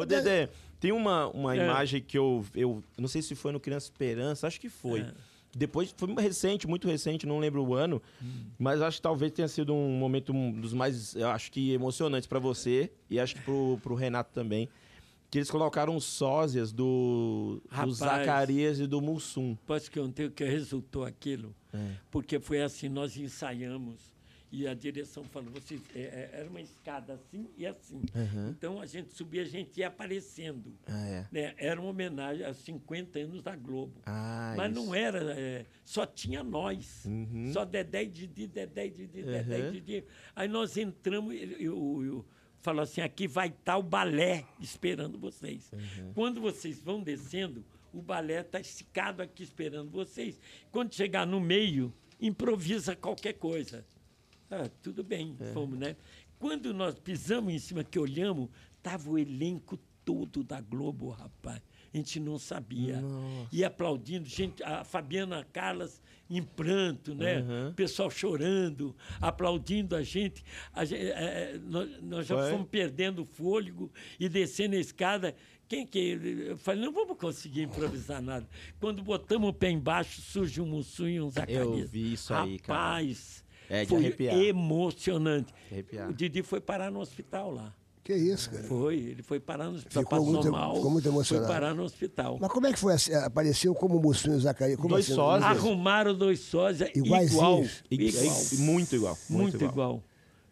Ô, Dedé, tem uma, uma É. imagem que eu, eu. Não sei se foi no Criança Esperança, acho que foi. É. Depois, foi recente, muito recente, não lembro o ano, mas acho que talvez tenha sido um momento um dos mais, eu acho que emocionantes pra você e acho que pro, pro Renato também. Que eles colocaram sósias do, do Rapaz. Zacarias e do Mussum. Posso contar o que resultou aquilo? É. Porque foi assim, nós ensaiamos e a direção falou, vocês, é, é, era uma escada assim e assim. Uhum. Então a gente subia, a gente ia aparecendo. Ah, é. né? Era uma homenagem aos 50 anos da Globo. Ah, Mas isso. não era, é, só tinha nós. Uhum. Só Dedé e Didi, Dedé e Didi, Dedé Uhum. e Didi. Aí nós entramos, e eu, eu, falou assim, aqui vai estar o balé esperando vocês. Quando vocês vão descendo, o balé está esticado aqui esperando vocês. Quando chegar no meio, improvisa qualquer coisa. Ah, tudo bem, É. fomos, né? Quando nós pisamos em cima, que olhamos, estava o elenco todo da Globo, rapaz. A gente não sabia. E aplaudindo, gente, a Fabiana Carlas em pranto, né? Uhum. O pessoal chorando, aplaudindo a gente. A gen- é, é, nós, nós já Foi? fomos perdendo o fôlego e descendo a escada. Quem que. Eu falei, não vamos conseguir improvisar nada. Quando botamos o pé embaixo, surge um Mussum e um Zacarias. vi isso aí, cara. É de foi arrepiar. emocionante. Arrepiar. O Didi foi parar no hospital lá. Que isso, cara. Foi, ele foi parar no hospital, Ficou passou muito- mal. ficou muito emocionado. Foi parar no hospital. Mas como é que foi? assim? Apareceu como Mussum e Zacarias? Como Dois assim? sósias. Arrumaram dois sósias igual. Igual. i- Muito igual. Muito, igual.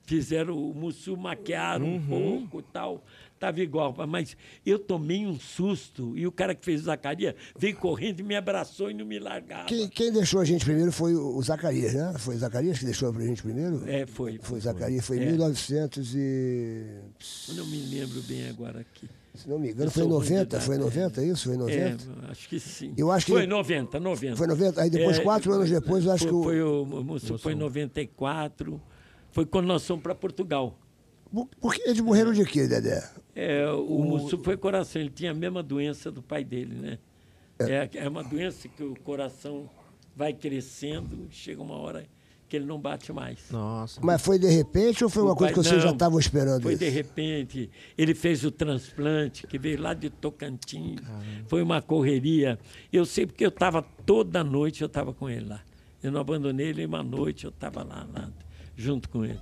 Fizeram o Mussu, maquiaram um pouco e tal. Estava igual. Mas eu tomei um susto. E o cara que fez o Zacarias veio correndo e me abraçou e não me largava. Quem, quem deixou a gente primeiro foi o Zacarias, né? Foi o Zacarias que deixou a gente primeiro? É, foi. Foi o Zacarias, foi em É. 1900 e... Eu não me lembro bem agora aqui. Se não me engano, foi em sou ruim de 90, data, foi em é. 90, isso? Foi em 90? É, acho que sim. Eu acho que foi ele- 90, 90. Foi 90? Aí depois, É, quatro anos depois, eu acho foi, que o... Foi, o, o Mussu foi em 94. Foi quando nós fomos para Portugal. Por- Por que eles morreram de quê, Dedé? É, o, Mussu foi coração, ele tinha a mesma doença do pai dele, né? É, é uma doença que o coração vai crescendo, chega uma hora que ele não bate mais. Nossa. Mas foi de repente ou foi uma O coisa pai- que vocês já estavam esperando Foi isso? de repente. Ele fez o transplante, que veio lá de Tocantins. Foi uma correria. Eu sei porque eu estava toda noite, eu estava com ele lá. Eu não abandonei ele uma noite, eu estava lá, lá, junto com ele.